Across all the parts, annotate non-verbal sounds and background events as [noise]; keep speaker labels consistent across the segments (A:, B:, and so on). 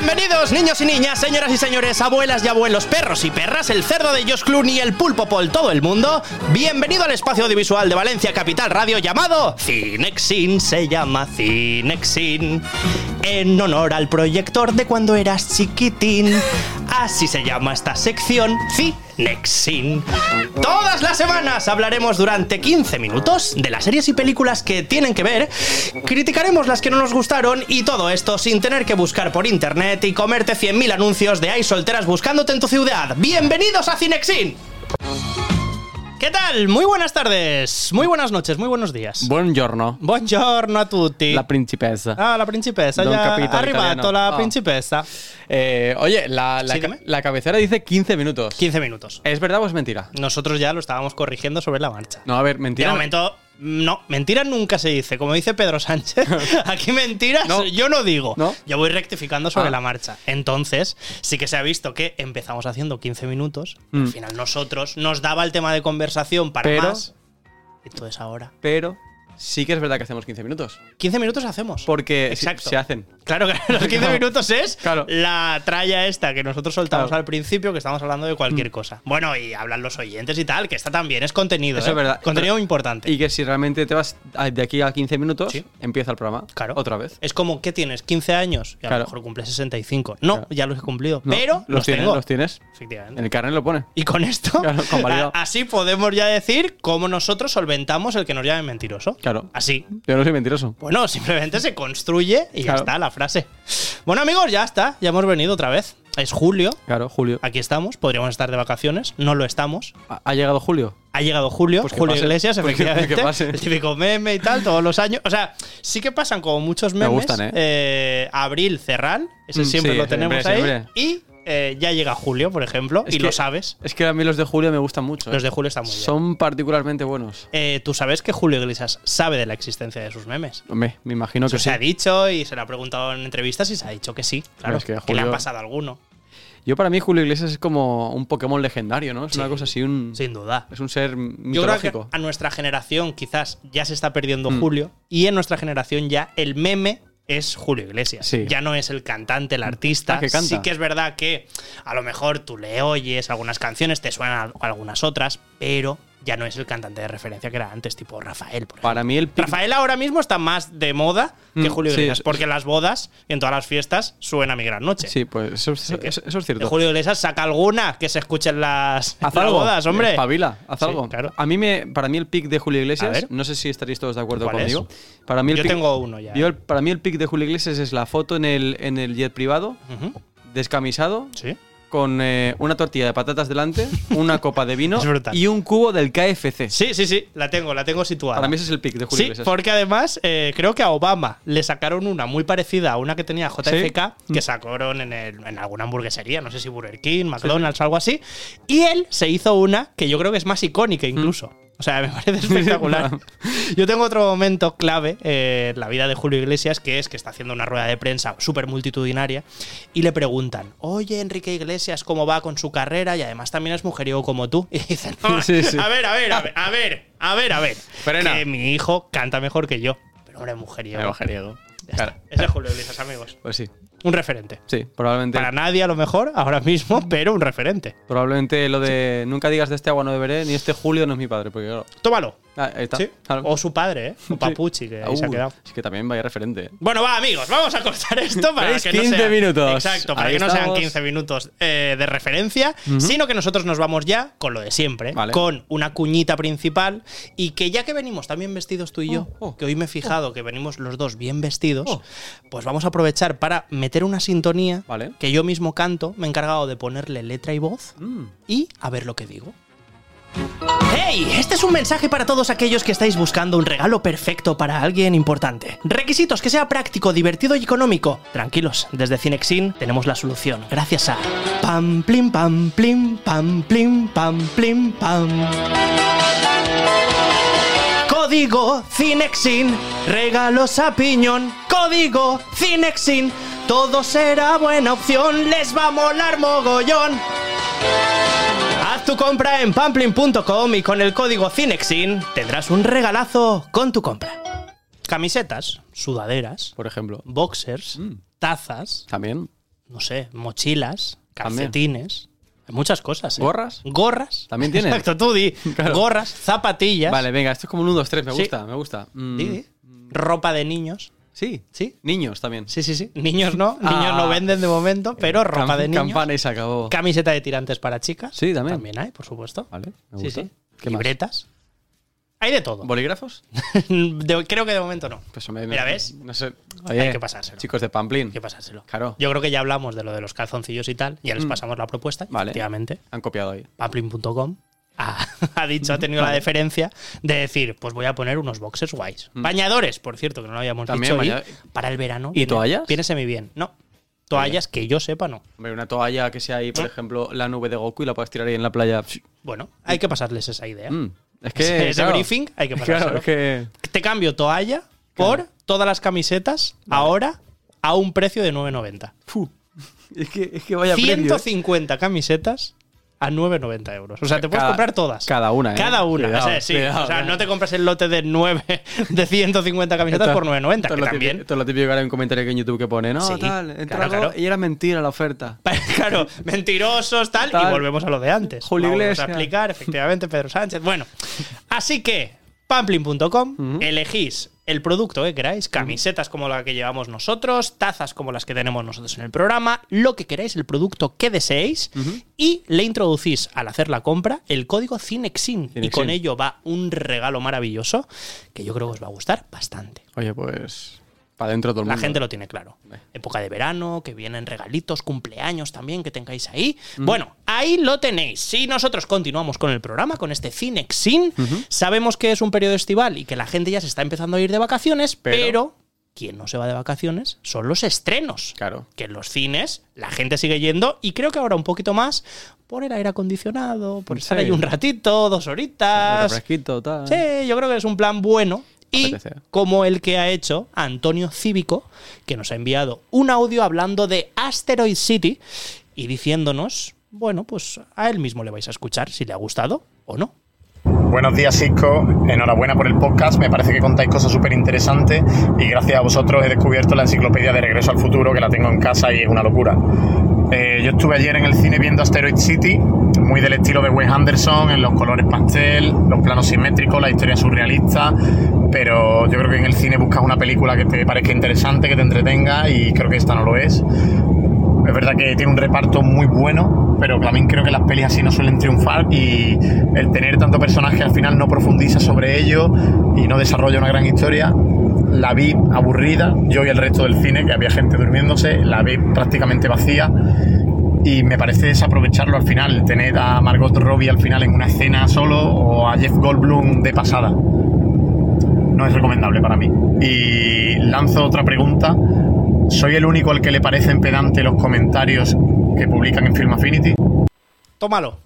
A: Bienvenidos, niños y niñas, señoras y señores, abuelas y abuelos, perros y perras, el cerdo de Josh Clooney, el pulpo por todo el mundo. Bienvenido al espacio audiovisual de Valencia Capital Radio llamado Cinexin, se llama Cinexin. En honor al proyector de cuando eras chiquitín. Así se llama esta sección, Cinexin. Todas las semanas hablaremos durante 15 minutos de las series y películas que tienen que ver, criticaremos las que no nos gustaron y todo esto sin tener que buscar por internet y comerte 100.000 anuncios de hay solteras buscándote en tu ciudad. Bienvenidos a Cinexin. ¿Qué tal? Muy buenas tardes, muy buenas noches, muy buenos días.
B: Buongiorno.
A: Buongiorno a tutti.
B: La principessa.
A: Ah, la principessa, ya
B: Capito
A: ha arrivato
B: italiano.
A: la principessa.
B: Eh, oye, la, la,
A: Sí,
B: ca-
A: dime.
B: la cabecera dice 15 minutos.
A: 15 minutos.
B: ¿Es verdad o es mentira?
A: Nosotros ya lo estábamos corrigiendo sobre la marcha.
B: No, a ver,
A: De
B: mentira.
A: momento, no, mentira nunca se dice. Como dice Pedro Sánchez, [laughs] aquí mentiras
B: No.
A: yo no digo.
B: ¿No?
A: Yo voy rectificando sobre
B: Ah.
A: la marcha. Entonces, sí que se ha visto que empezamos haciendo 15 minutos.
B: Mm.
A: Al final, nosotros nos daba el tema de conversación para
B: Pero-
A: más. Y todo es ahora.
B: Pero sí que es verdad que hacemos 15 minutos.
A: 15 minutos hacemos.
B: Porque
A: Exacto.
B: se hacen.
A: Claro que los [laughs] 15 minutos es
B: Claro.
A: la tralla esta que nosotros soltamos
B: Claro. Mm.
A: al principio, que estamos hablando de cualquier cosa. Bueno, y hablan los oyentes y tal, que esta también es contenido.
B: Eso
A: ¿eh?
B: es verdad.
A: Contenido
B: Pero-
A: importante.
B: Y que si realmente te vas de aquí a 15 minutos,
A: Sí.
B: empieza el programa.
A: Claro.
B: Otra vez.
A: Es como, ¿qué tienes? 15 años. Y a
B: Claro.
A: lo mejor cumple 65. No, ya los he cumplido.
B: No,
A: pero los,
B: tienes,
A: tengo.
B: los tienes.
A: Efectivamente.
B: En el carnet lo pone.
A: Y con esto, [laughs] así podemos ya decir cómo nosotros solventamos el que nos llamen mentiroso.
B: Claro.
A: Así.
B: Yo no soy mentiroso.
A: Bueno, simplemente se construye y ya
B: Claro.
A: está la frase. Bueno, amigos, ya está. Ya hemos venido otra vez. Es julio.
B: Claro, Julio.
A: Aquí estamos. Podríamos estar de vacaciones. No lo estamos.
B: ¿Ha, ha llegado Julio?
A: Ha llegado Julio,
B: Pues que
A: Julio
B: pase.
A: Iglesias,
B: Pues que-
A: efectivamente.
B: que pase.
A: El típico meme y tal, todos los años. O sea, sí que pasan como muchos
B: Me
A: memes.
B: gustan, ¿eh?
A: Eh, abril, Cerral, ese
B: Mm,
A: siempre
B: sí,
A: lo tenemos
B: siempre,
A: ahí.
B: siempre.
A: Y eh, ya llega Julio, por ejemplo,
B: Es
A: y
B: que-
A: lo sabes.
B: Es que a mí los de Julio me gustan mucho.
A: Los
B: ¿eh?
A: de Julio están muy bien.
B: Son particularmente buenos.
A: Eh, Tú sabes que Julio Iglesias sabe de la existencia de sus memes.
B: Hombre, me imagino que
A: Eso se
B: sí.
A: ha dicho y se le ha preguntado en entrevistas y se ha dicho que sí. Claro,
B: es que
A: que, le ha pasado alguno.
B: Yo para mí Julio Iglesias es como un Pokémon legendario, ¿no? Es
A: Sí,
B: una cosa así, un
A: Sin duda.
B: es un ser
A: Yo creo que
B: mitológico.
A: a nuestra generación quizás ya se está perdiendo
B: Mm.
A: Julio y en nuestra generación ya el meme es Julio Iglesias.
B: Sí.
A: Ya no es el cantante, el artista.
B: Ah, que canta.
A: Sí que es verdad que a lo mejor tú le oyes algunas canciones, te suenan algunas otras, pero ya no es el cantante de referencia que era antes, tipo Rafael, por.
B: Para mí el pic-
A: Rafael ahora mismo está más de moda que
B: Mm,
A: Julio Iglesias,
B: es-
A: porque en las bodas y en todas las fiestas suena Mi Gran Noche.
B: Sí, pues eso, eso-
A: que-
B: eso- eso es cierto.
A: Julio Iglesias saca alguna que se escuche en las, en bodas, hombre.
B: Espabila, haz
A: Sí,
B: algo.
A: claro.
B: A mí me, para mí el pick de Julio Iglesias, no sé si estaréis todos de acuerdo conmigo. Para mí el
A: Yo
B: pick-
A: tengo uno ya.
B: yo el- para mí el pick de Julio Iglesias es la foto en el, en el jet privado, descamisado,
A: Sí.
B: Con eh, una tortilla de patatas delante, una copa de vino [laughs] y un cubo del KFC.
A: Sí, sí, sí, la tengo, la tengo situada.
B: Para mí ese es el pick de Julio
A: Sí,
B: Iglesias.
A: porque además eh, creo que a Obama le sacaron una muy parecida a una que tenía JFK,
B: Sí.
A: que sacaron en, el- en alguna hamburguesería, no sé si Burger King, McDonald's o algo así. Y él se hizo una que yo creo que es más icónica incluso. O sea, me parece espectacular. [laughs] Yo tengo otro momento clave eh, en la vida de Julio Iglesias, que es que está haciendo una rueda de prensa súper multitudinaria y le preguntan, oye, Enrique Iglesias, ¿cómo va con su carrera? Y además también es mujeriego como tú. [laughs] Y dice, no,
B: Sí, sí.
A: a ver, a ver, a ver, a ver, a ver, a ver.
B: Frena.
A: Que mi hijo canta mejor que yo. Pero hombre, mujeriego.
B: Mujeriego.
A: Ya está.
B: Claro.
A: Ese es Julio Iglesias, amigos.
B: Pues sí,
A: Un referente.
B: sí, probablemente.
A: Para nadie a lo mejor ahora mismo, [laughs] pero un referente.
B: Probablemente lo de nunca digas de este agua no beberé, ni este Julio no es mi padre, porque claro.
A: Tómalo.
B: Ah, ahí está.
A: Sí.
B: Claro.
A: O su padre, ¿eh? [laughs] O Papuchi, que ahí se ha
B: Uh,
A: quedado.
B: Es que también vaya referente.
A: Bueno, va, amigos, vamos a cortar esto para que no
B: 15
A: sea-
B: minutos.
A: Exacto, para
B: Ahí
A: que no sean
B: estamos.
A: 15 minutos eh, de referencia, sino que nosotros nos vamos ya con lo de siempre,
B: Vale.
A: con una cuñita principal y que ya que venimos también vestidos tú y yo,
B: Oh, oh,
A: que hoy me he fijado que venimos los dos bien vestidos,
B: Oh.
A: pues vamos a aprovechar para meter una sintonía
B: Vale.
A: que yo mismo canto, me he encargado de ponerle letra y voz
B: Mm.
A: y a ver lo que digo. ¡Hey! Este es un mensaje para todos aquellos que estáis buscando un regalo perfecto para alguien importante. Requisitos que sea práctico, divertido y económico. Tranquilos, desde Cinexin tenemos la solución. Gracias a Pam Plim Pam Plim Pam Plim Pam Plim Pam. Código Cinexin, regalos a piñón. Código Cinexin, todo será buena opción, les va a molar mogollón. Haz tu compra en pamplin.com y con el código Cinexin tendrás un regalazo con tu compra. Camisetas, sudaderas,
B: Por ejemplo.
A: boxers,
B: Mm.
A: tazas,
B: También.
A: no sé, mochilas, calcetines, hay muchas cosas. ¿eh?
B: ¿Gorras?
A: Gorras.
B: ¿También tienen? [laughs]
A: Exacto, tú di.
B: Claro.
A: Gorras, zapatillas.
B: Vale, venga, esto es como un 1, 2, 3. Me
A: Sí.
B: gusta, me gusta. Mm.
A: Ropa de niños.
B: Sí.
A: Sí.
B: Niños también.
A: Sí, sí, sí. [laughs] [laughs] Niños no,
B: Ah.
A: niños no venden de momento, pero ropa de niños.
B: Campana y se acabó.
A: Camiseta de tirantes para chicas.
B: Sí, también.
A: También hay, por supuesto.
B: Vale, me
A: Sí,
B: gusta.
A: sí.
B: ¿Qué más?
A: Libretas. Hay de todo.
B: ¿Bolígrafos? [laughs]
A: De- creo que de momento no.
B: Pues me,
A: Mira, ¿ves?
B: No sé.
A: Hay que pasárselo.
B: Chicos de Pamplín.
A: Hay que pasárselo.
B: Claro.
A: Yo creo que ya hablamos de lo de los calzoncillos y tal. Ya les
B: Mm.
A: pasamos la propuesta.
B: Vale.
A: Efectivamente.
B: Han copiado ahí.
A: Pamplin.com ha, [laughs] ha dicho, ha tenido la deferencia de decir, pues voy a poner unos boxers guays. Bañadores, por cierto, que no lo habíamos
B: Mm. También
A: dicho. para el verano.
B: ¿Y toallas?
A: Viene semi bien. No. Toallas que yo sepa, no.
B: Hombre, una toalla que sea ahí, por ejemplo, la nube de Goku y la puedes tirar ahí en la playa.
A: Bueno, hay que pasarles esa idea.
B: Mm, Es [laughs] que.
A: ese
B: claro.
A: briefing hay que [laughs] pasárselo.
B: Claro, es que.
A: Te cambio toalla por todas las camisetas ahora a un precio de 9.90.
B: fu, es que, es que vaya precio, ¿eh?
A: 150 camisetas a 9,90 euros. O sea, te puedes
B: Cada-
A: comprar todas.
B: cada una, ¿eh?
A: Cada una.
B: Cuidado,
A: o sea, sí.
B: cuidado,
A: o sea, no te compras el lote de 9 [laughs] de 150 camisetas
B: Esto-
A: por 9,90,
B: esto es
A: que
B: lo
A: también.
B: típico- Esto es lo típico que hay un comentario que en YouTube que pone, no,
A: Sí,
B: tal, entra
A: claro,
B: algo
A: claro.
B: y era mentira la oferta. [laughs]
A: Claro, mentirosos, tal, y volvemos a lo de antes.
B: Julio
A: Vamos
B: Iglesias.
A: a explicar, efectivamente, Pedro Sánchez. Bueno, así que, pamplin.com, elegís el producto que queráis, camisetas como la que llevamos nosotros, tazas como las que tenemos nosotros en el programa, lo que queráis, el producto que deseéis, y le introducís al hacer la compra el código CINEXIN. Y con ello va un regalo maravilloso que yo creo que os va a gustar bastante.
B: Oye, pues. Para dentro todo el
A: La
B: mundo.
A: gente lo tiene claro.
B: Vale.
A: Época de verano, que vienen regalitos, cumpleaños también que tengáis ahí. Bueno, ahí lo tenéis. Si nosotros continuamos con el programa, con este Cinexin, sabemos que es un periodo estival y que la gente ya se está empezando a ir de vacaciones, pero,
B: Pero-
A: quien no se va de vacaciones son los estrenos.
B: Claro.
A: Que en los cines la gente sigue yendo y creo que ahora un poquito más por el aire acondicionado, por estar
B: Sí.
A: ahí un ratito, dos horitas.
B: refresquito, tal.
A: Sí, yo creo que es un plan bueno. Y como el que ha hecho Antonio Cívico, que nos ha enviado un audio hablando de Asteroid City y diciéndonos, bueno, pues a él mismo le vais a escuchar si le ha gustado o no.
C: Buenos días, Cisco. Enhorabuena por el podcast. Me parece que contáis cosas súper interesantes y gracias a vosotros he descubierto la enciclopedia de Regreso al Futuro, que la tengo en casa y es una locura. Eh, yo estuve ayer en el cine viendo Asteroid City, muy del estilo de Wes Anderson, en los colores pastel, los planos simétricos, la historia surrealista, pero yo creo que en el cine buscas una película que te parezca interesante, que te entretenga y creo que esta no lo es. Es verdad que tiene un reparto muy bueno, pero también creo que las pelis así no suelen triunfar y el tener tanto personaje al final no profundiza sobre ello y no desarrolla una gran historia. La vi aburrida, yo y el resto del cine, que había gente durmiéndose, la vi prácticamente vacía y me parece desaprovecharlo al final, tener a Margot Robbie al final en una escena solo o a Jeff Goldblum de pasada. No es recomendable para mí. Y lanzo otra pregunta. ¿Soy el único al que le parecen pedante los comentarios que publican en Film Affinity?
A: Tómalo.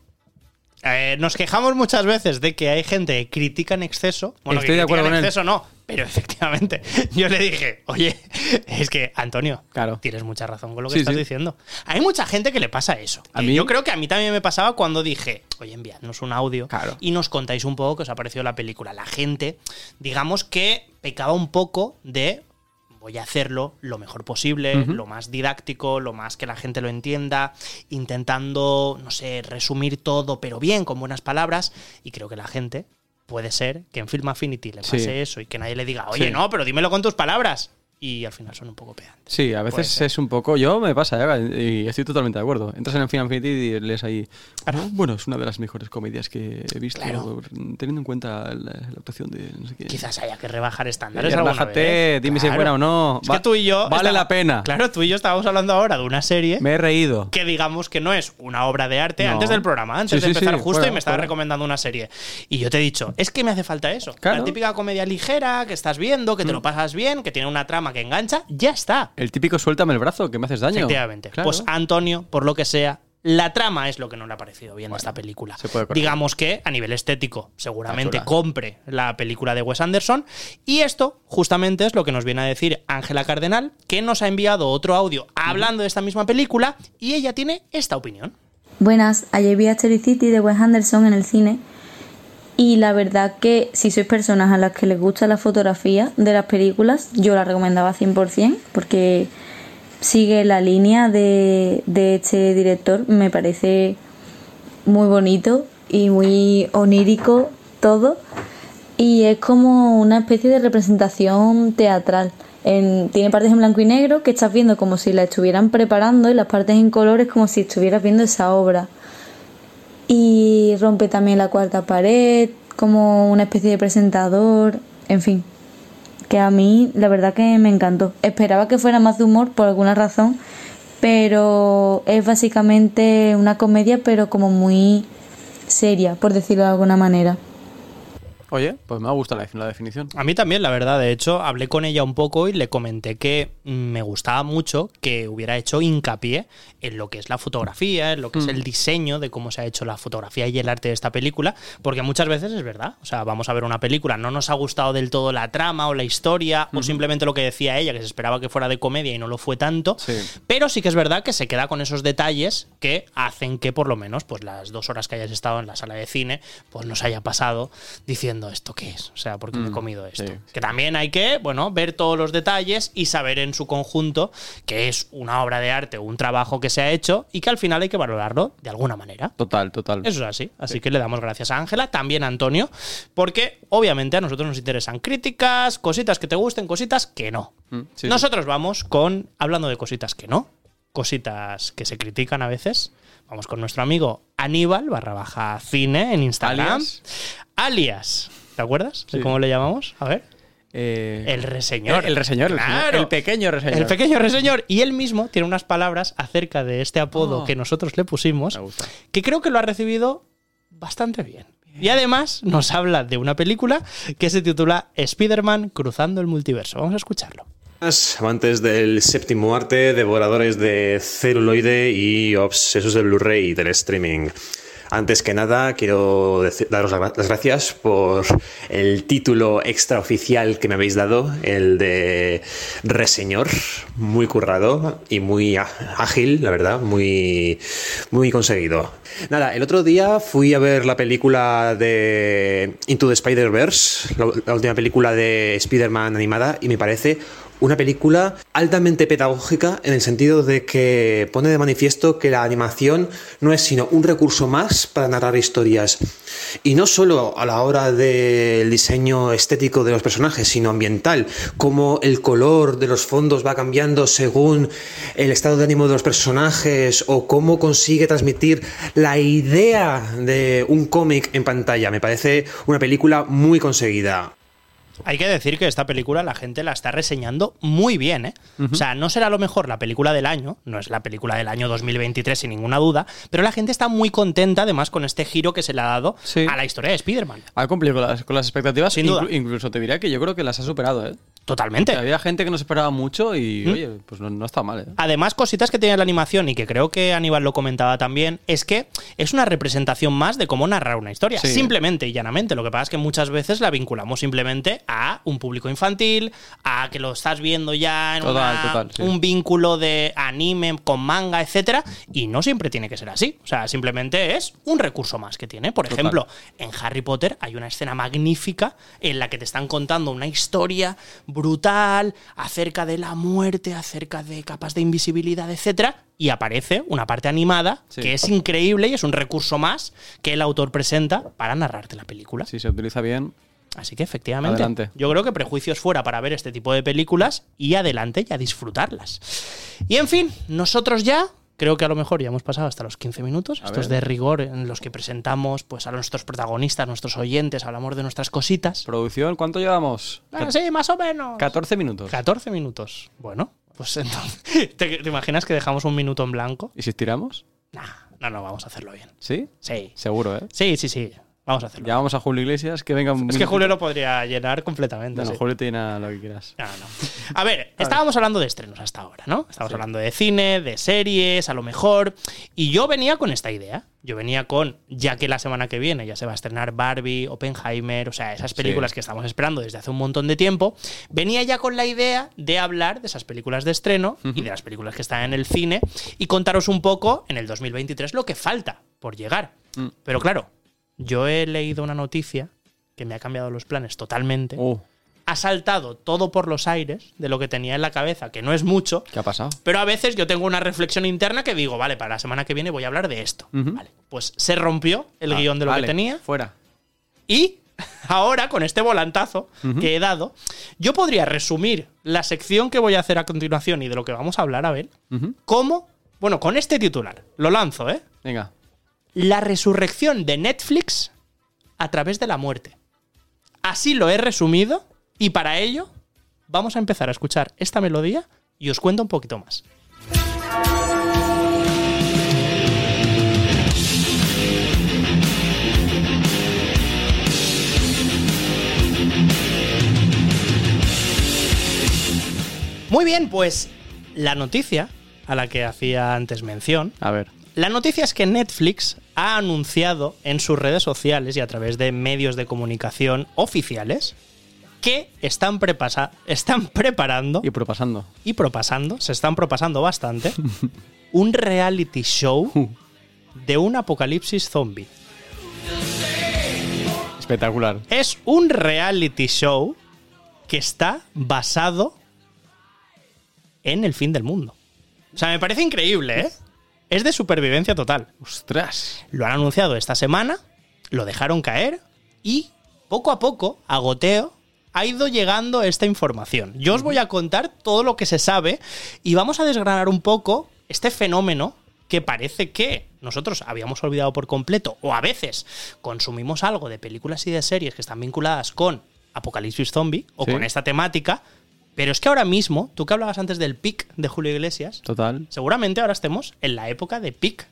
A: Eh, nos quejamos muchas veces de que hay gente que critica en exceso. Bueno,
B: Estoy
A: que
B: de acuerdo
A: en
B: con él.
A: exceso no, pero [laughs] efectivamente yo le dije, oye, es que Antonio,
B: Claro.
A: tienes mucha razón con lo que
B: Sí,
A: estás
B: sí.
A: diciendo. Hay mucha gente que le pasa eso.
B: A mí-
A: Yo creo que a mí también me pasaba cuando dije, oye, enviadnos un audio
B: Claro.
A: y nos contáis un poco qué os ha parecido la película. La gente, digamos que pecaba un poco de voy a hacerlo lo mejor posible, lo más didáctico, lo más que la gente lo entienda, intentando, no sé, resumir todo, pero bien, con buenas palabras. Y creo que la gente puede ser que en Film Affinity le pase
B: Sí.
A: eso y que nadie le diga, oye,
B: Sí.
A: no, pero dímelo con tus palabras. Y al final son un poco pedantes.
B: Sí, a veces es un poco. Yo me pasa, ¿eh? y estoy totalmente de acuerdo. Entras en el Final Fantasy y lees ahí.
A: Claro.
B: "Ah, Bueno, es una de las mejores comedias que he visto,
A: Claro.
B: teniendo en cuenta la, la actuación de no sé qué.
A: Quizás haya que rebajar estándares.
B: Relájate, dime si es buena o no.
A: Es
B: Va-
A: que tú y yo.
B: vale la pena.
A: Claro, tú y yo estábamos hablando ahora de una serie
B: Me he reído.
A: que digamos que no es una obra de arte
B: No.
A: antes del programa, antes
B: Sí,
A: de
B: sí,
A: empezar
B: sí,
A: justo
B: fuera,
A: y me estaba
B: fuera.
A: recomendando una serie. Y yo te he dicho, es que me hace falta eso.
B: Claro.
A: La típica comedia ligera que estás viendo, que te
B: Mm.
A: lo pasas bien, que tiene una trama que engancha, ya está.
B: El típico suéltame el brazo, que me haces daño.
A: Efectivamente.
B: Claro.
A: Pues Antonio, por lo que sea, la trama es lo que no le ha parecido bien de esta película.
B: se puede corregir.
A: Digamos que a nivel estético, seguramente compre la película de Wes Anderson. Y esto, justamente, es lo que nos viene a decir Ángela Cardenal, que nos ha enviado otro audio hablando de esta misma película y ella tiene esta opinión.
D: Buenas, ayer vi Asteroid City de Wes Anderson en el cine y la verdad que si sois personas a las que les gusta la fotografía de las películas, yo la recomendaba 100% porque sigue la línea de, de este director. Me parece muy bonito y muy onírico todo. Y es como una especie de representación teatral. En- tiene partes en blanco y negro que estás viendo como si la estuvieran preparando y las partes en colores como si estuvieras viendo esa obra. Y rompe también la cuarta pared como una especie de presentador. En fin, que a mí la verdad que me encantó. Esperaba que fuera más de humor por alguna razón, pero es básicamente una comedia pero como muy seria, por decirlo de alguna manera.
B: Oye, pues me ha gustado la, la definición.
A: A mí también, la verdad. De hecho, hablé con ella un poco y le comenté que mm, me gustaba mucho que hubiera hecho hincapié en lo que es la fotografía, en lo que es el diseño de cómo se ha hecho la fotografía y el arte de esta película, porque muchas veces es verdad. O sea, vamos a ver una película, no nos ha gustado del todo la trama o la historia, o simplemente lo que decía ella, que se esperaba que fuera de comedia y no lo fue tanto.
B: Sí.
A: Pero sí que es verdad que se queda con esos detalles que hacen que por lo menos pues las dos horas que hayas estado en la sala de cine pues nos haya pasado diciendo esto qué es, o sea, porque me he
B: Mm,
A: comido esto.
B: sí.
A: Que también hay que, bueno, ver todos los detalles y saber en su conjunto que es una obra de arte un trabajo que se ha hecho y que al final hay que valorarlo de alguna manera.
B: Total, total.
A: Eso es así. Así que le damos gracias a Ángela, también a Antonio, porque obviamente a nosotros nos interesan críticas, cositas que te gusten, cositas que no.
B: Mm, sí.
A: nosotros vamos con, hablando de cositas que no, cositas que se critican a veces, vamos con nuestro amigo Aníbal barra baja cine en Instagram.
B: Alias.
A: Alias. ¿Te acuerdas de cómo le llamamos? A ver.
B: Eh,
A: El reseñor.
B: El, el reseñor, el
A: Claro.
B: señor- el pequeño reseñor.
A: El pequeño reseñor. Y él mismo tiene unas palabras acerca de este apodo
B: Oh.
A: que nosotros le pusimos, que creo que lo ha recibido bastante bien. Y además nos habla de una película que se titula Spider-Man Cruzando el Multiverso. Vamos a escucharlo.
E: Amantes del séptimo arte, devoradores de celuloide y obsesos del Blu-ray y del streaming. Antes que nada, quiero daros la- las gracias por el título extraoficial que me habéis dado, el de Reseñor. Muy currado y muy ágil, la verdad, muy, muy conseguido. Nada, el otro día fui a ver la película de Into the Spider-Verse, la última película de Spider-Man animada, y me parece una película altamente pedagógica en el sentido de que pone de manifiesto que la animación no es sino un recurso más para narrar historias. Y no solo a la hora del diseño estético de los personajes, sino ambiental, cómo el color de los fondos va cambiando según el estado de ánimo de los personajes o cómo consigue transmitir la idea de un cómic en pantalla. Me parece una película muy conseguida.
A: Hay que decir que esta película la gente la está reseñando muy bien, ¿eh? O sea, no será a lo mejor la película del año, no es la película del año 2023 sin ninguna duda, pero la gente está muy contenta además con este giro que se le ha dado
B: Sí.
A: a la historia de Spider-Man.
B: Ha cumplido con las, con las expectativas.
A: Sin duda.
B: Incluso te diría que yo creo que las ha superado, ¿eh?
A: Totalmente.
B: Había gente que no se esperaba mucho y,
A: ¿Mm?
B: oye, pues no, no está mal, ¿eh?
A: Además, cositas que tiene la animación y que creo que Aníbal lo comentaba también, es que es una representación más de cómo narrar una historia.
B: Sí.
A: Simplemente y llanamente. Lo que pasa es que muchas veces la vinculamos simplemente a un público infantil, a que lo estás viendo ya en
B: Total,
A: una-
B: total, sí.
A: un vínculo de anime con manga, etcétera. Y no siempre tiene que ser así. O sea, simplemente es un recurso más que tiene. Por
B: Total.
A: ejemplo, en Harry Potter hay una escena magnífica en la que te están contando una historia brutal acerca de la muerte, acerca de capas de invisibilidad, etcétera, y aparece una parte animada
B: Sí.
A: que es increíble y es un recurso más que el autor presenta para narrarte la película.
B: Si se utiliza bien,
A: Así que efectivamente,
B: Adelante.
A: yo creo que prejuicios fuera para ver este tipo de películas y adelante y a disfrutarlas. Y en fin, nosotros ya Creo que a lo mejor ya hemos pasado hasta los 15 minutos,
B: A
A: estos
B: ver.
A: de rigor en los que presentamos pues a nuestros protagonistas, nuestros oyentes, hablamos de nuestras cositas.
B: producción, ¿cuánto llevamos?
A: Ah, sí, más o menos.
B: 14 minutos.
A: 14 minutos. Bueno, pues entonces, [laughs] ¿te, te imaginas que dejamos un minuto en blanco?
B: ¿Y si estiramos?
A: Nah, no, no, vamos a hacerlo bien.
B: ¿Sí?
A: Sí.
B: Seguro, ¿eh?
A: Sí, sí, sí. Vamos a hacerlo.
B: Llamamos a Julio Iglesias, que venga un
A: Es que Julio lo podría llenar completamente.
B: Bueno,
A: sí.
B: Julio te llena lo que quieras.
A: No, no. A ver, [laughs] estábamos hablando de estrenos hasta ahora, ¿no? Estábamos hablando de cine, de series, a lo mejor. Y yo venía con esta idea. Yo venía con, ya que la semana que viene ya se va a estrenar Barbie, Oppenheimer, o sea, esas películas
B: Sí.
A: que estamos esperando desde hace un montón de tiempo, venía ya con la idea de hablar de esas películas de estreno y de las películas que están en el cine y contaros un poco en el 2023 lo que falta por llegar.
B: Mm.
A: Pero claro, yo he leído una noticia que me ha cambiado los planes totalmente
B: Oh,
A: ha saltado todo por los aires de lo que tenía en la cabeza, que no es mucho,
B: ¿Qué ha pasado?
A: pero a veces yo tengo una reflexión interna que digo, vale, para la semana que viene voy a hablar de esto. Vale, pues se rompió el guion de lo
B: Ah, Vale,
A: que tenía
B: Fuera.
A: y [laughs] ahora, con este volantazo que he dado, yo podría resumir la sección que voy a hacer a continuación y de lo que vamos a hablar, Abel,
B: Ujú.
A: como, bueno, con este titular. Lo lanzo, ¿eh?
B: Venga.
A: La resurrección de Netflix a través de la muerte. Así lo he resumido y para ello vamos a empezar a escuchar esta melodía y os cuento un poquito más. Muy bien, pues la noticia a la que hacía antes mención
B: A ver.
A: La noticia es que Netflix ha anunciado en sus redes sociales y a través de medios de comunicación oficiales que están, prepasa- están preparando
B: Y propasando.
A: y propasando, se están propasando bastante, [laughs] un reality show de un apocalipsis zombie.
B: Espectacular.
A: Es un reality show que está basado en el fin del mundo. O sea, me parece increíble, ¿eh? Es de supervivencia total.
B: ¡Ostras!
A: Lo han anunciado esta semana, lo dejaron caer y poco a poco, a goteo, ha ido llegando esta información. Yo os voy a contar todo lo que se sabe y vamos a desgranar un poco este fenómeno que parece que nosotros habíamos olvidado por completo o a veces consumimos algo de películas y de series que están vinculadas con Apocalipsis Zombie o
B: Sí.
A: con esta temática, pero es que ahora mismo, tú que hablabas antes del pic de Julio Iglesias,
B: Total.
A: seguramente ahora estemos en la época de pic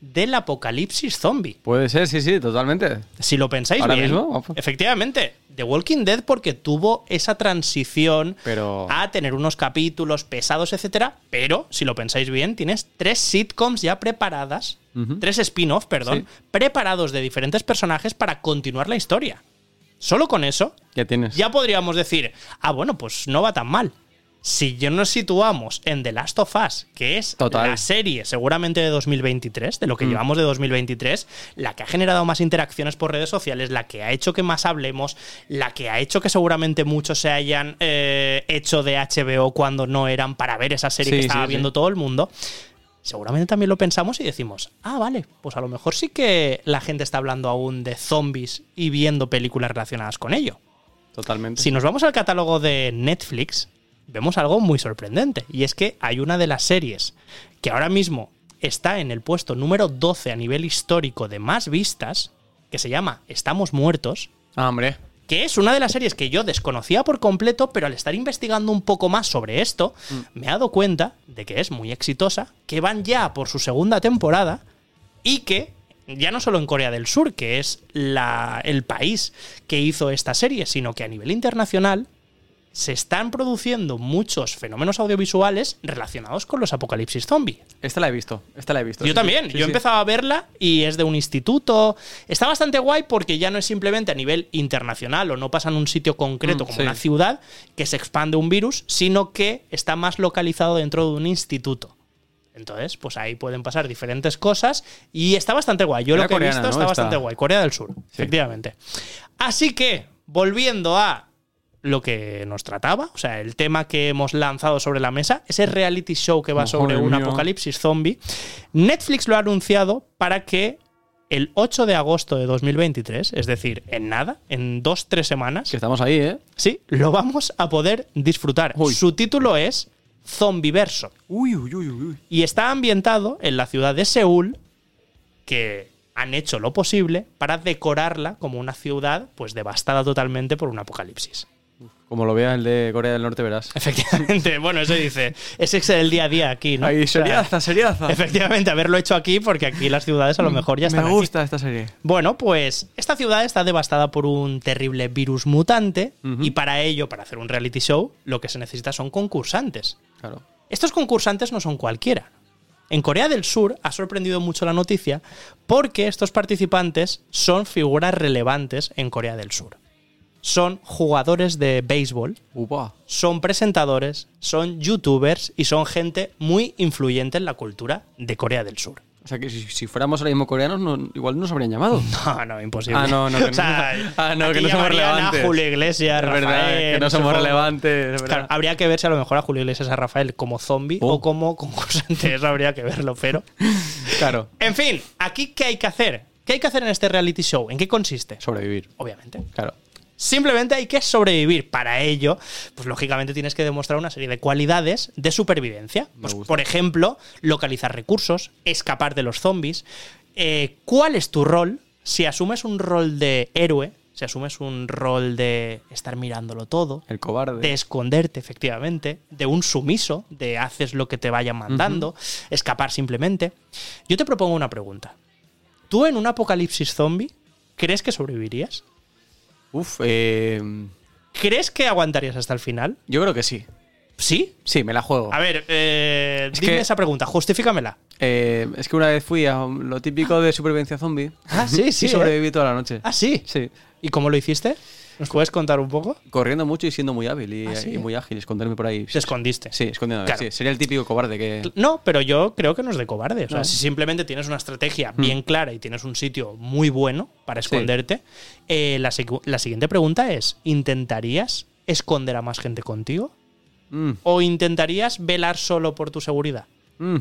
A: del apocalipsis zombie.
B: Puede ser, sí, sí, totalmente.
A: Si lo pensáis
B: ¿Ahora
A: bien,
B: mismo?
A: Efectivamente, The Walking Dead porque tuvo esa transición
B: Pero-
A: a tener unos capítulos pesados, etcétera, pero si lo pensáis bien, tienes tres sitcoms ya preparadas, tres spin-off, perdón,
B: Sí.
A: preparados de diferentes personajes para continuar la historia. Solo con eso
B: Ya tienes.
A: ya podríamos decir, ah, bueno, pues no va tan mal. Si ya nos situamos en The Last of Us, que es
B: Total.
A: la serie seguramente de 2023, de lo que
B: Mm.
A: llevamos de 2023, la que ha generado más interacciones por redes sociales, la que ha hecho que más hablemos, la que ha hecho que seguramente muchos se hayan eh, hecho de HBO cuando no eran para ver esa serie
B: Sí,
A: que estaba
B: sí,
A: viendo
B: sí.
A: todo el mundo. Seguramente también lo pensamos y decimos, ah, vale, pues a lo mejor sí que la gente está hablando aún de zombies y viendo películas relacionadas con ello.
B: Totalmente.
A: Si nos vamos al catálogo de Netflix, vemos algo muy sorprendente. Y es que hay una de las series que ahora mismo está en el puesto número 12 a nivel histórico de más vistas, que se llama Estamos Muertos,
B: Ah, hombre.
A: Que es una de las series que yo desconocía por completo, pero al estar investigando un poco más sobre esto, me he dado cuenta de que es muy exitosa, que van ya por su segunda temporada y que ya no solo en Corea del Sur, que es la- el país que hizo esta serie, sino que a nivel internacional se están produciendo muchos fenómenos audiovisuales relacionados con los apocalipsis zombie.
B: Esta la he visto. Esta la he visto.
A: Yo
B: sí,
A: también.
B: sí,
A: Yo he
B: sí.
A: empezado a verla y es de un instituto. Está bastante guay porque ya no es simplemente a nivel internacional o no pasa en un sitio concreto
B: Mm,
A: como una ciudad que se expande un virus, sino que está más localizado dentro de un instituto. Entonces, pues ahí pueden pasar diferentes cosas y está bastante guay. Yo
B: Era
A: lo que he visto
B: ¿no?
A: está bastante guay. Corea del Sur, efectivamente. Así que, volviendo a lo que nos trataba, o sea, el tema que hemos lanzado sobre la mesa, ese reality show que va sobre un
B: mío.
A: apocalipsis zombie, Netflix lo ha anunciado para que el 8 de agosto de 2023, es decir, en nada, en dos, tres semanas,
B: Que estamos ahí, ¿eh?
A: sí, lo vamos a poder disfrutar.
B: Uy.
A: Su título es Zombiverso
B: Uy, uy, uy, uy.
A: y está ambientado en la ciudad de Seúl, que han hecho lo posible para decorarla como una ciudad pues devastada totalmente por un apocalipsis.
B: Como lo vea el de Corea del Norte, verás.
A: Efectivamente, [laughs] bueno, eso dice, ese es el día a día aquí, ¿no?
B: Ahí, seriaza, seriaza.
A: Efectivamente, haberlo hecho aquí porque aquí las ciudades a lo mejor ya están
B: Me
A: aquí.
B: gusta esta serie.
A: Bueno, pues esta ciudad está devastada por un terrible virus mutante y para ello, para hacer un reality show, lo que se necesita son concursantes.
B: Claro.
A: Estos concursantes no son cualquiera. En Corea del Sur ha sorprendido mucho la noticia porque estos participantes son figuras relevantes en Corea del Sur. Son jugadores de béisbol,
B: Upa.
A: son presentadores, son youtubers y son gente muy influyente en la cultura de Corea del Sur.
B: O sea, que si, si fuéramos ahora mismo coreanos, no- igual no nos habrían llamado. [laughs]
A: No, no, imposible.
B: Ah, no, no, que [laughs]
A: o sea,
B: no. Ah, no, que no somos relevantes.
A: A Julio Iglesias,
B: Es verdad,
A: Rafael,
B: que no somos relevantes.
A: Claro, habría que ver si a lo mejor a Julio Iglesias a Rafael como zombie
B: Oh.
A: o como concursante. [laughs] Eso habría que verlo, pero.
B: Claro,
A: En fin, aquí, ¿qué hay que hacer? ¿Qué hay que hacer en este reality show? ¿En qué consiste?
B: sobrevivir.
A: Obviamente.
B: Claro.
A: Simplemente hay que sobrevivir. Para ello, pues lógicamente tienes que demostrar una serie de cualidades de supervivencia. Pues, por ejemplo, localizar recursos, escapar de los zombies. Eh, ¿Cuál es tu rol? Si asumes un rol de héroe, si asumes un rol de estar mirándolo todo,
B: El cobarde.
A: de esconderte, efectivamente, de un sumiso, de haces lo que te vayan mandando, escapar simplemente. Yo te propongo una pregunta. ¿Tú en un apocalipsis zombie crees que sobrevivirías?
B: Uf, eh,
A: ¿Crees que aguantarías hasta el final?
B: yo creo que sí.
A: ¿Sí?
B: Sí, me la juego.
A: A ver, eh,
B: Es
A: dime
B: que-
A: esa pregunta, justifícamela.
B: Eh, es que una vez fui a lo típico de supervivencia zombie.
A: Ah, sí, sí,
B: Y sobreviví toda la noche.
A: Ah, sí.
B: Sí.
A: ¿Y cómo lo hiciste? ¿Nos puedes contar un poco?
B: Corriendo mucho y siendo muy hábil y,
A: Ah, sí.
B: y muy ágil, esconderme por ahí.
A: Te escondiste.
B: Sí, escondiéndome.
A: Claro.
B: Sí, sería el típico cobarde que.
A: No, pero yo creo que no es de cobarde. O sea,
B: No.
A: si simplemente tienes una estrategia bien clara y tienes un sitio muy bueno para esconderte, eh, la siguiente pregunta es: ¿intentarías esconder a más gente contigo?
B: Mm,
A: ¿O intentarías velar solo por tu seguridad?
B: mm.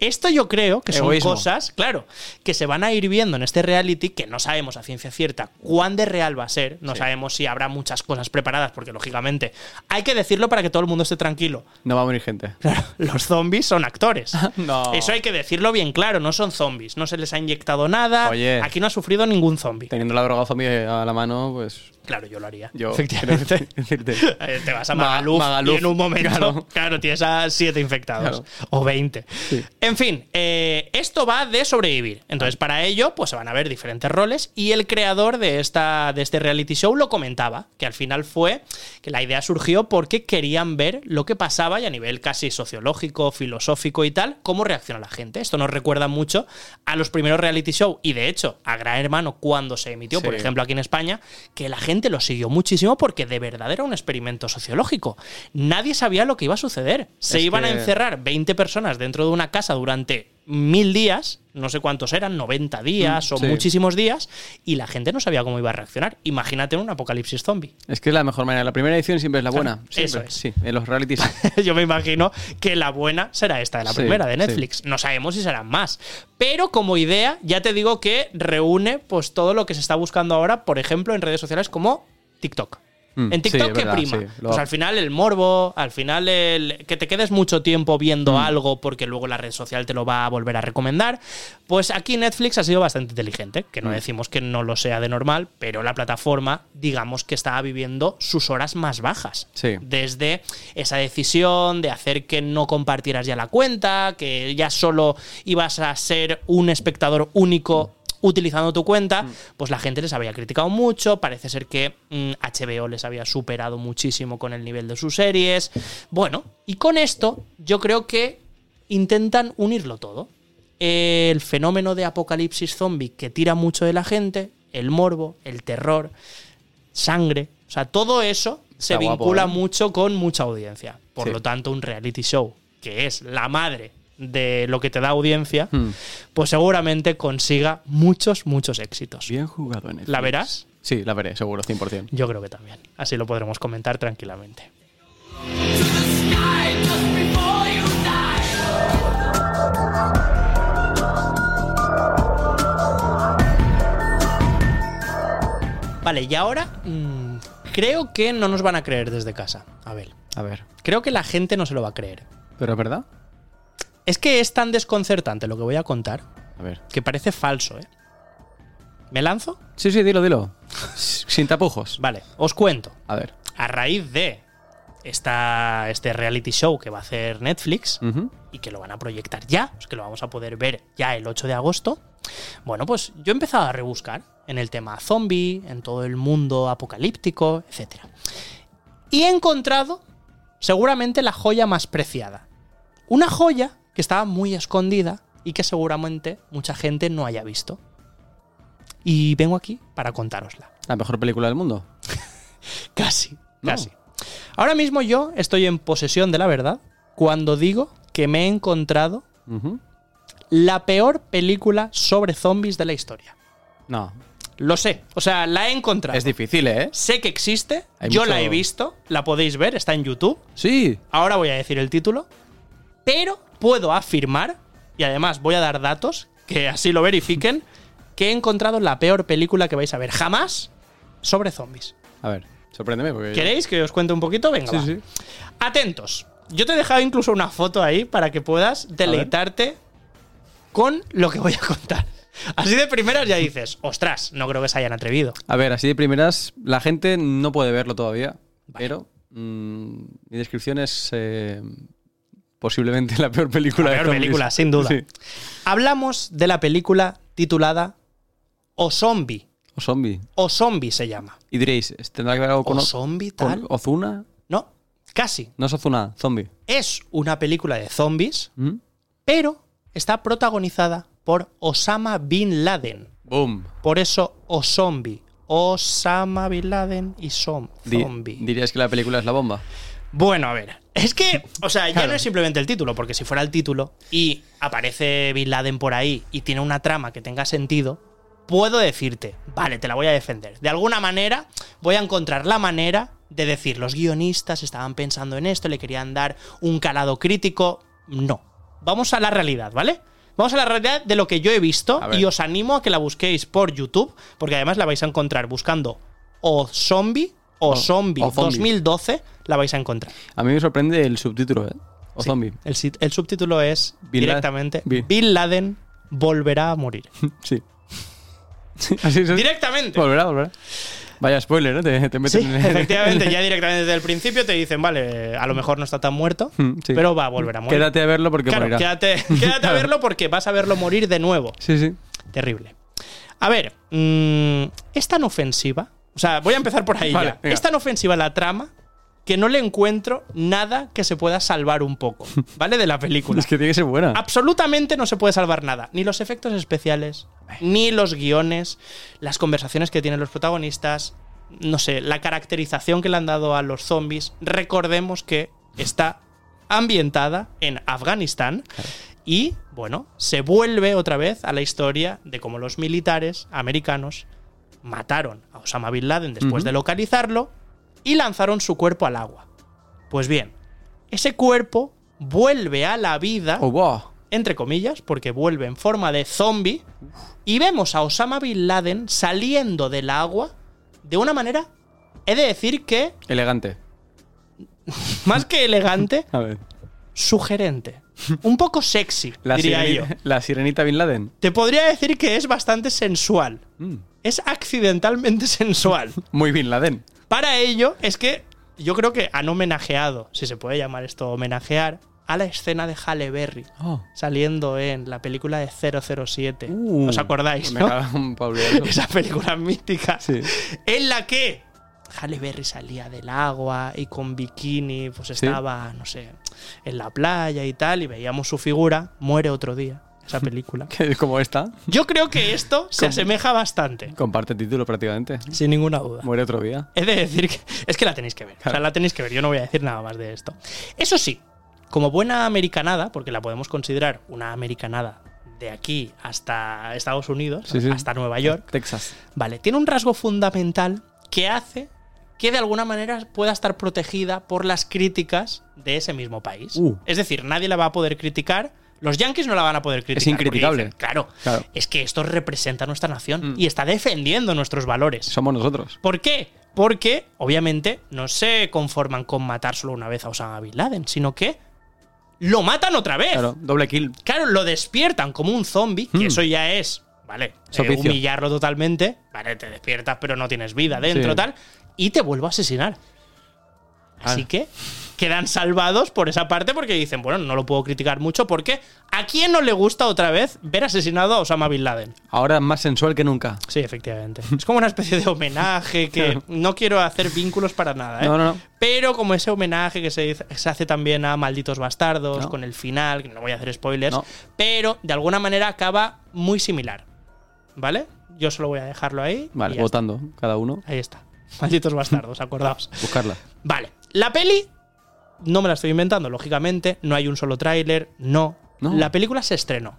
A: Esto yo creo que son
B: Egoísmo.
A: cosas, claro, que se van a ir viendo en este reality que no sabemos a ciencia cierta cuán de real va a ser, no
B: Sí.
A: sabemos si habrá muchas cosas preparadas, porque lógicamente hay que decirlo para que todo el mundo esté tranquilo.
B: No va a morir gente. [laughs]
A: Claro, los zombies son actores. [laughs]
B: No.
A: Eso hay que decirlo bien claro, no son zombies, no se les ha inyectado nada,
B: Oye.
A: aquí no ha sufrido ningún zombie.
B: Teniendo la droga zombie a la mano, pues.
A: Claro, yo lo haría.
B: Yo. [laughs]
A: efectivamente. Eh, Te vas a
B: Ma-
A: Magaluf,
B: Magaluf,
A: y en un momento, claro,
B: claro.
A: tienes a siete infectados
B: Claro.
A: o 20.
B: Sí.
A: En fin, eh, esto va de sobrevivir. Entonces, para ello, pues se van a ver diferentes roles y el creador de, esta, de este reality show lo comentaba, que al final fue que la idea surgió porque querían ver lo que pasaba y a nivel casi sociológico, filosófico y tal, cómo reacciona la gente. Esto nos recuerda mucho a los primeros reality show y de hecho a Gran Hermano cuando se emitió, por ejemplo, aquí en España, que la gente lo siguió muchísimo porque de verdad era un experimento sociológico. Nadie sabía lo que iba a suceder. Se
B: Es
A: iban a encerrar 20 personas dentro de una casa durante mil días, no sé cuántos eran, 90 días
B: Mm,
A: o
B: sí.
A: muchísimos días, y la gente no sabía cómo iba a reaccionar. Imagínate un apocalipsis zombie.
B: Es que es la mejor manera. La primera edición siempre es la buena.
A: Claro,
B: Siempre.
A: eso es.
B: Sí, en los realities. [laughs]
A: Yo me imagino que la buena será esta de la
B: Sí,
A: primera, de
B: sí.
A: Netflix. No sabemos si serán más. Pero como idea, ya te digo que reúne pues todo lo que se está buscando ahora, por ejemplo, en redes sociales como TikTok.
B: Mm,
A: En TikTok,
B: sí,
A: ¿qué
B: verdad,
A: prima?
B: sí.
A: Pues al final el morbo, al final el que te quedes mucho tiempo viendo
B: Mm.
A: algo porque luego la red social te lo va a volver a recomendar. Pues aquí Netflix ha sido bastante inteligente, que no
B: Mm.
A: decimos que no lo sea de normal, pero la plataforma, digamos que estaba viviendo sus horas más bajas.
B: Sí.
A: Desde esa decisión de hacer que no compartieras ya la cuenta, que ya solo ibas a ser un espectador único utilizando tu cuenta, pues la gente les había criticado mucho, parece ser que mm, HBO les había superado muchísimo con el nivel de sus series. Bueno, y con esto yo creo que intentan unirlo todo. El fenómeno de apocalipsis zombie que tira mucho de la gente, el morbo, el terror, sangre, o sea, todo eso se
B: Está guapo,
A: vincula
B: ¿eh?
A: mucho con mucha audiencia. Por
B: Sí.
A: lo tanto, un reality show que es la madre de lo que te da audiencia,
B: Hmm.
A: pues seguramente consiga muchos, muchos éxitos.
B: Bien jugado en
A: ¿La verás?
B: Sí, la veré, seguro, 100%.
A: Yo creo que también. Así lo podremos comentar tranquilamente. Vale, y ahora mm, creo que no nos van a creer desde casa. A ver,
B: A ver.
A: creo que la gente no se lo va a creer.
B: ¿Pero es verdad?
A: Es que es tan desconcertante lo que voy a contar
B: A ver.
A: que parece falso, ¿eh? ¿Me lanzo?
B: Sí, sí, dilo, dilo. Sin tapujos.
A: Vale, os cuento.
B: A ver.
A: A raíz de esta, este reality show que va a hacer Netflix y que lo van a proyectar ya, pues que lo vamos a poder ver ya el 8 de agosto, bueno, pues yo he empezado a rebuscar en el tema zombie, en todo el mundo apocalíptico, etc. Y he encontrado seguramente la joya más preciada. Una joya que estaba muy escondida y que seguramente mucha gente no haya visto. Y vengo aquí para contárosla.
B: La mejor película del mundo. [laughs]
A: Casi,
B: No.
A: casi. Ahora mismo yo estoy en posesión de la verdad cuando digo que me he encontrado la peor película sobre zombies de la historia.
B: No.
A: Lo sé, o sea, la he encontrado.
B: Es difícil, ¿eh?
A: Sé que existe,
B: Hay
A: yo
B: mucho-
A: la he visto, la podéis ver, está en YouTube.
B: Sí.
A: Ahora voy a decir el título, pero puedo afirmar, y además voy a dar datos que así lo verifiquen, que he encontrado la peor película que vais a ver jamás sobre zombies.
B: A ver, sorpréndeme porque.
A: ¿Queréis que os cuente un poquito? Venga,
B: Sí,
A: va.
B: sí.
A: Atentos. Yo te he dejado incluso una foto ahí para que puedas deleitarte con lo que voy a contar. Así de primeras ya dices, ostras, no creo que se hayan atrevido.
B: A ver, así de primeras, la gente no puede verlo todavía, pero mm, mi descripción es eh, posiblemente la peor película
A: La
B: de
A: peor
B: zombies.
A: película, sin duda.
B: Sí.
A: Hablamos de la película titulada O Zombie.
B: O zombie.
A: O Zombie se llama.
B: Y diréis, ¿tendrá que ver algo con,
A: O Zombie
B: con
A: tal.
B: Ozuna?
A: No, casi.
B: No es Ozuna, zombie.
A: Es una película de zombies,
B: ¿Mm?
A: pero está protagonizada por Osama Bin Laden.
B: Boom.
A: Por eso O Zombie. Osama Bin Laden y Som Zombie.
B: ¿Dirías que la película es la bomba?
A: Bueno, a ver. Es que, o sea, ya
B: Claro.
A: no es simplemente el título, porque si fuera el título y aparece Bin Laden por ahí y tiene una trama que tenga sentido, puedo decirte, vale, te la voy a defender. De alguna manera voy a encontrar la manera de decir, los guionistas estaban pensando en esto, le querían dar un calado crítico. No. Vamos a la realidad, ¿vale? Vamos a la realidad de lo que yo he visto y os animo a que la busquéis por YouTube, porque además la vais a encontrar buscando o Zombie o,
B: O-
A: Zombie
B: o Zombie.
A: 2012, la vais a encontrar.
B: A mí me sorprende el subtítulo, ¿eh? O
A: Sí.
B: zombie.
A: El, el subtítulo es directamente
B: Bin-
A: Bin Laden volverá a morir.
B: Sí. [laughs] Sí, Así es.
A: directamente.
B: Volverá, volverá. Vaya spoiler, ¿eh? Te, te meten
A: Sí,
B: en-
A: efectivamente, ya [laughs] directamente desde el principio te dicen, vale, a lo mejor no está tan muerto,
B: Mm, sí.
A: pero va a volver a morir.
B: Quédate a verlo porque
A: claro,
B: morirá.
A: quédate, [laughs] quédate a verlo porque vas a verlo morir de nuevo.
B: Sí, sí.
A: Terrible. A ver, mm, es tan ofensiva. O sea, voy a empezar por ahí
B: Vale,
A: ya.
B: venga.
A: Es tan ofensiva la trama que no le encuentro nada que se pueda salvar un poco, [laughs] ¿vale? De la película.
B: Es que tiene que ser buena.
A: Absolutamente no se puede salvar nada. Ni los efectos especiales, ni los guiones, las conversaciones que tienen los protagonistas, no sé, la caracterización que le han dado a los zombies. Recordemos que está ambientada en Afganistán y, bueno, se vuelve otra vez a la historia de cómo los militares americanos mataron a Osama Bin Laden después de localizarlo y lanzaron su cuerpo al agua. Pues bien, ese cuerpo vuelve a la vida
B: Oh, wow.
A: entre comillas, porque vuelve en forma de zombie, y vemos a Osama Bin Laden saliendo del agua de una manera, he de decir que,
B: Elegante. [laughs]
A: más que elegante,
B: A ver.
A: sugerente. [laughs] Un poco sexy,
B: La,
A: diría yo.
B: sirenita, la sirenita Bin Laden.
A: Te podría decir que es bastante sensual.
B: Mm.
A: Es accidentalmente [laughs] sensual.
B: Muy Bin Laden.
A: Para ello, es que yo creo que han homenajeado, si se puede llamar esto homenajear, a la escena de Halle Berry.
B: Oh.
A: Saliendo en la película de 007.
B: Uh,
A: ¿Os acordáis?
B: Me
A: no? [laughs] esa película mítica
B: Sí.
A: en la que Halle Berry salía del agua y con bikini pues estaba, no sé, en la playa y tal y veíamos su figura, muere otro día, esa [laughs] película.
B: Es como esta.
A: Yo creo que esto se
B: ¿Cómo?
A: asemeja bastante,
B: Comparte título prácticamente.
A: sin ninguna duda.
B: Muere otro día.
A: He de decir que es que la tenéis que ver. O sea, la tenéis que ver. Yo no voy a decir nada más de esto. Eso sí, como buena americanada, porque la podemos considerar una americanada de aquí hasta Estados Unidos,
B: Sí, sí.
A: hasta Nueva York,
B: Texas.
A: Vale, tiene un rasgo fundamental que hace que de alguna manera pueda estar protegida por las críticas de ese mismo país.
B: Uh.
A: Es decir, nadie la va a poder criticar. Los yankees no la van a poder criticar. porque
B: incriticable.
A: dicen, claro,
B: Claro.
A: es que esto representa a nuestra nación
B: Mm.
A: y está defendiendo nuestros valores.
B: Somos nosotros.
A: ¿Por qué? Porque, obviamente, no se conforman con matar solo una vez a Osama Bin Laden, sino que lo matan otra vez.
B: Claro, doble kill.
A: Claro, lo despiertan como un zombie, que
B: Hmm.
A: eso ya es, ¿vale? eh, humillarlo totalmente. Vale, te despiertas, pero no tienes vida dentro,
B: Sí.
A: tal. Y te vuelvo a asesinar. Así
B: Ah.
A: que quedan salvados por esa parte porque dicen, bueno, no lo puedo criticar mucho porque ¿a quién no le gusta otra vez ver asesinado a Osama Bin Laden?
B: Ahora más sensual que nunca.
A: Sí, efectivamente. es como una especie de homenaje que [laughs] no quiero hacer vínculos para nada, ¿eh?
B: No, no, no.
A: Pero como ese homenaje que se, se hace también a Malditos Bastardos,
B: No.
A: con el final, que no voy a hacer spoilers,
B: No.
A: pero de alguna manera acaba muy similar. ¿Vale? Yo solo voy a dejarlo ahí.
B: Vale,
A: está.
B: votando cada uno.
A: Ahí está. [laughs] Malditos Bastardos, acordaos.
B: Buscarla.
A: Vale. La peli, no me la estoy inventando, lógicamente. No hay un solo tráiler, no.
B: No.
A: La película se estrenó.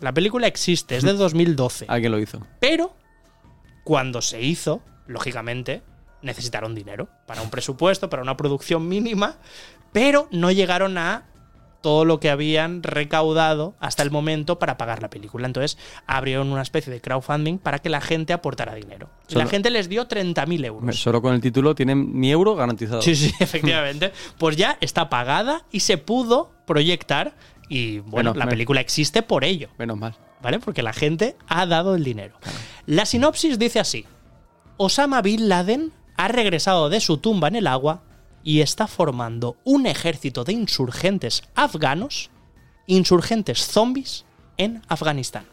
A: La película existe, es de [laughs] 2012.
B: Alguien lo hizo.
A: Pero cuando se hizo, lógicamente, necesitaron dinero para un presupuesto, para una producción mínima, pero no llegaron a todo lo que habían recaudado hasta el momento para pagar la película. Entonces abrieron una especie de crowdfunding para que la gente aportara dinero. Y la gente les dio 30.000 euros.
B: Solo con el título tienen mi euro garantizado.
A: Sí, sí, [laughs] efectivamente. Pues ya está pagada y se pudo proyectar. Y bueno,
B: Menos
A: la película existe por ello.
B: Menos mal.
A: ¿vale? Porque la gente ha dado el dinero. La sinopsis dice así: Osama Bin Laden ha regresado de su tumba en el agua y está formando un ejército de insurgentes afganos, insurgentes zombies, en Afganistán.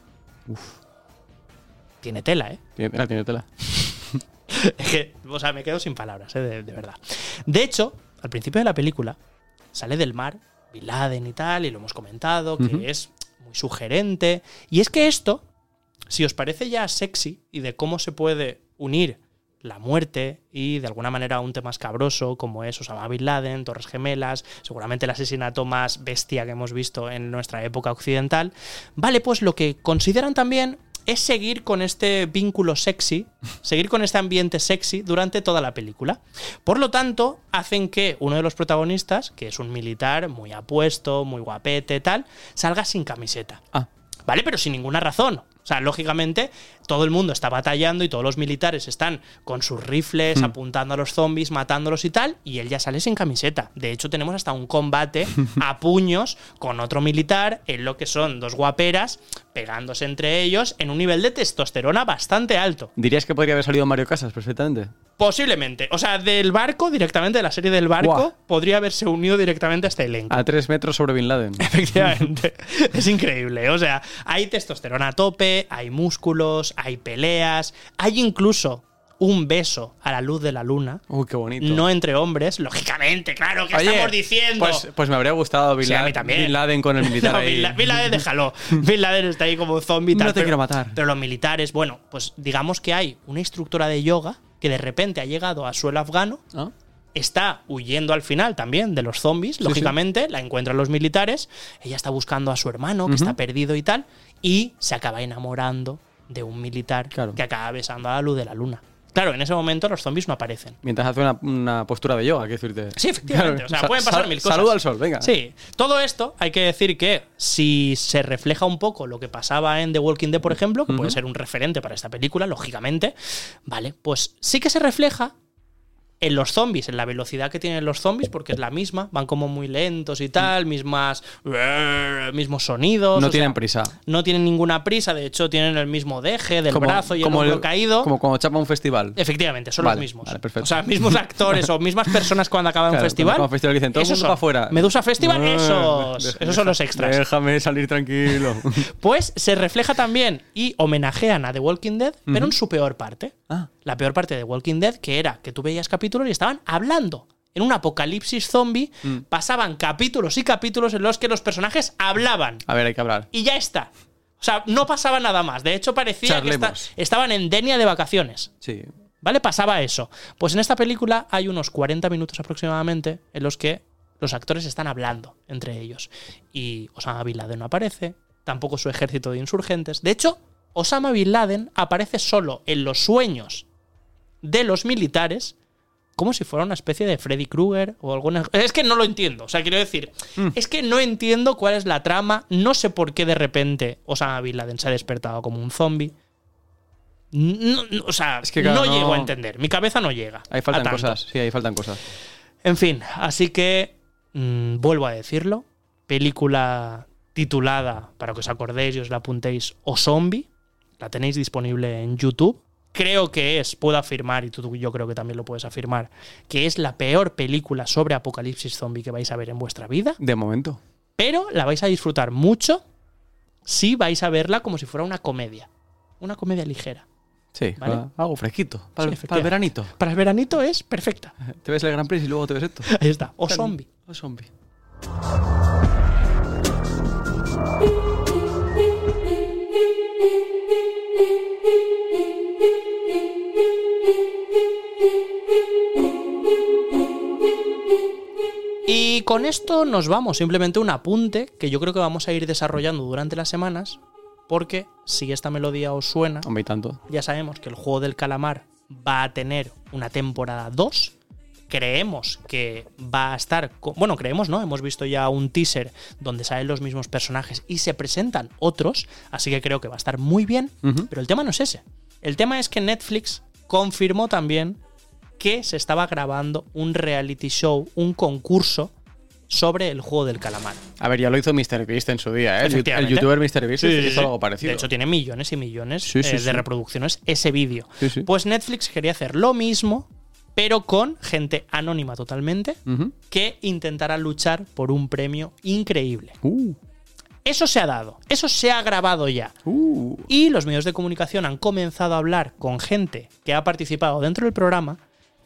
A: Tiene tela, ¿eh?
B: Tiene tela, tiene tela. [laughs]
A: Es que, o sea, me quedo sin palabras, ¿eh? de, de verdad. De hecho, al principio de la película, sale del mar Bin Laden y tal, y lo hemos comentado, que es muy sugerente. Y es que esto, si os parece ya sexy y de cómo se puede unir la muerte y de alguna manera un tema escabroso como es Osama Bin Laden, Torres Gemelas, seguramente el asesinato más bestia que hemos visto en nuestra época occidental, vale, pues lo que consideran también es seguir con este vínculo sexy, seguir con este ambiente sexy durante toda la película. Por lo tanto, hacen que uno de los protagonistas, que es un militar muy apuesto, muy guapete, tal, salga sin camiseta.
B: Ah,
A: ¿Vale? Pero sin ninguna razón. O sea, lógicamente, todo el mundo está batallando y todos los militares están con sus rifles apuntando a los zombies, matándolos y tal, y él ya sale sin camiseta. De hecho, tenemos hasta un combate a [laughs] puños con otro militar en lo que son dos guaperas pegándose entre ellos en un nivel de testosterona bastante alto.
B: ¿dirías que podría haber salido Mario Casas perfectamente?
A: Posiblemente. O sea, del barco, directamente de la serie del barco, podría haberse unido directamente a este elenco.
B: A tres metros sobre Bin Laden. [laughs]
A: Efectivamente. es increíble. O sea, hay testosterona a tope, hay músculos, hay peleas, hay incluso un beso a la luz de la luna.
B: Uy, qué bonito.
A: No entre hombres, lógicamente, claro, ¿qué
B: Oye,
A: estamos diciendo?
B: Pues, pues me habría gustado Bin,
A: Sí, a
B: Laden,
A: mí también.
B: Bin Laden con el [laughs] militar
A: No,
B: ahí.
A: Bin La- Bin Laden, déjalo. [laughs] Bin Laden está ahí como zombie. tal,
B: No te
A: pero-
B: quiero matar.
A: Pero los militares, bueno, pues digamos que hay una instructora de yoga que de repente ha llegado a suelo afgano
B: ¿Ah?
A: Está huyendo al final también de los zombies, lógicamente, la encuentran los militares, ella está buscando a su hermano que está perdido y tal, y se acaba enamorando de un militar
B: Claro.
A: que acaba besando a la luz de la luna. Claro, en ese momento los zombies no aparecen.
B: Mientras hace una, una postura de yoga, quiero decirte.
A: Sí, efectivamente.
B: Claro.
A: O sea,
B: Sa-
A: pueden pasar mil cosas.
B: Saluda al sol, venga.
A: Sí. Todo esto hay que decir que si se refleja un poco lo que pasaba en The Walking Dead, por ejemplo, que puede ser un referente para esta película, lógicamente, vale, pues sí que se refleja en los zombies, en la velocidad que tienen los zombies, porque es la misma, van como muy lentos y tal, mismas mismos sonidos.
B: No tienen
A: sea,
B: prisa.
A: No tienen ninguna prisa, de hecho tienen el mismo deje del brazo y el hombro caído.
B: Como cuando chapa un festival.
A: Efectivamente, son
B: Vale,
A: los mismos.
B: vale, perfecto.
A: O sea, mismos actores o mismas personas cuando acaban
B: Claro,
A: un festival.
B: acaba un festival dicen, todo
A: esos son.
B: afuera.
A: Medusa Festival, esos.
B: deja-
A: esos son los extras.
B: Déjame salir tranquilo. [laughs]
A: Pues se refleja también y homenajean a The Walking Dead, pero en su peor parte.
B: ah,
A: La peor parte de The Walking Dead, que era que tú veías capítulos y estaban hablando. En un apocalipsis zombie
B: Mm.
A: pasaban capítulos y capítulos en los que los personajes hablaban.
B: a ver, hay que hablar.
A: Y ya está. O sea, no pasaba nada más. De hecho, parecía que esta- estaban en Denia de vacaciones.
B: Sí.
A: ¿Vale? Pasaba eso. Pues en esta película hay unos 40 minutos aproximadamente en los que los actores están hablando entre ellos. Y Osama Bin Laden no aparece, tampoco su ejército de insurgentes. De hecho, Osama Bin Laden aparece solo en los sueños de los militares como si fuera una especie de Freddy Krueger o alguna... [laughs] Es que no lo entiendo. O sea, quiero decir, es que no entiendo cuál es la trama. No sé por qué de repente Osama Bin Laden se ha despertado como un zombie. No- no- o sea,
B: Es que, claro,
A: no,
B: no-
A: llego a entender. Mi cabeza no llega.
B: Ahí faltan cosas. Sí, ahí faltan cosas.
A: En fin, así que mm, vuelvo a decirlo. Película titulada, para que os acordéis y os la apuntéis, O Zombie. La tenéis disponible en YouTube. Creo que es, puedo afirmar, y tú yo creo que también lo puedes afirmar, que es la peor película sobre apocalipsis zombie que vais a ver en vuestra vida.
B: De momento.
A: Pero la vais a disfrutar mucho si vais a verla como si fuera una comedia. Una comedia ligera.
B: Sí,
A: Vale.
B: va- algo fresquito. Para,
A: Sí,
B: el-
A: efectivamente.
B: para el veranito.
A: Para el veranito es perfecta. [laughs]
B: Te ves el Gran Prix y luego te ves esto.
A: Ahí está. O Zombie.
B: O zombie.
A: Con esto nos vamos, simplemente un apunte que yo creo que vamos a ir desarrollando durante las semanas. porque si esta melodía os suena,
B: Hombre, y tanto.
A: ya sabemos que el juego del calamar va a tener una temporada 2. Creemos que va a estar. Bueno, creemos, ¿no? Hemos visto ya un teaser donde salen los mismos personajes y se presentan otros. Así que creo que va a estar muy bien. Pero el tema no es ese. El tema es que Netflix confirmó también que se estaba grabando un reality show, un concurso sobre el juego del calamar.
B: A ver, ya lo hizo MrBeast en su día, ¿eh? El, youtuber MrBeast
A: Sí,
B: hizo
A: sí.
B: algo parecido.
A: De hecho, tiene millones y millones eh, de reproducciones ese vídeo. Pues Netflix quería hacer lo mismo, pero con gente anónima totalmente, que intentara luchar por un premio increíble.
B: Uh,
A: Eso se ha dado, eso se ha grabado ya.
B: uh.
A: Y los medios de comunicación han comenzado a hablar con gente que ha participado dentro del programa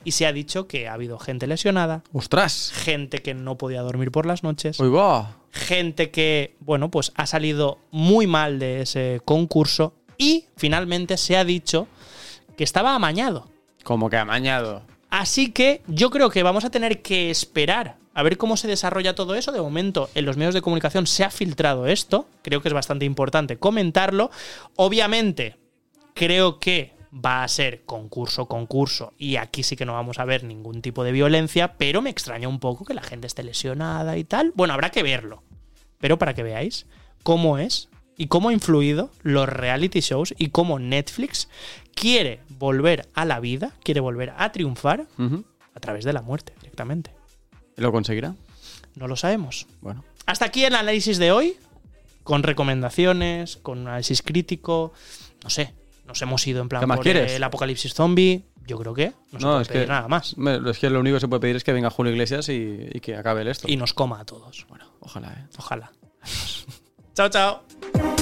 A: y se ha dicho que ha habido gente lesionada,
B: ¡Ostras!
A: gente que no podía dormir por las noches,
B: ¡Uy, va!
A: gente que, bueno, pues ha salido muy mal de ese concurso y finalmente se ha dicho que estaba amañado.
B: Como que amañado.
A: Así que yo creo que vamos a tener que esperar a ver cómo se desarrolla todo eso. De momento, en los medios de comunicación se ha filtrado esto. Creo que es bastante importante comentarlo. Obviamente, creo que va a ser concurso, concurso. Y aquí sí que no vamos a ver ningún tipo de violencia. Pero me extraña un poco que la gente esté lesionada y tal. Bueno, habrá que verlo. Pero para que veáis cómo es y cómo ha influido los reality shows y cómo Netflix quiere volver a la vida, quiere volver a triunfar a través de la muerte directamente.
B: ¿Lo conseguirá?
A: No lo sabemos.
B: Bueno.
A: Hasta aquí el análisis de hoy, con recomendaciones, con análisis crítico, no sé, nos hemos ido en plan
B: ¿Qué más
A: por
B: quieres?
A: el apocalipsis zombie, yo creo que no, se puede pedir nada más.
B: Es que lo único que se puede pedir es que venga Julio Iglesias y, y que acabe el esto.
A: Y nos coma a todos.
B: Bueno, ojalá, ¿eh?
A: Ojalá. [laughs] chao, chao.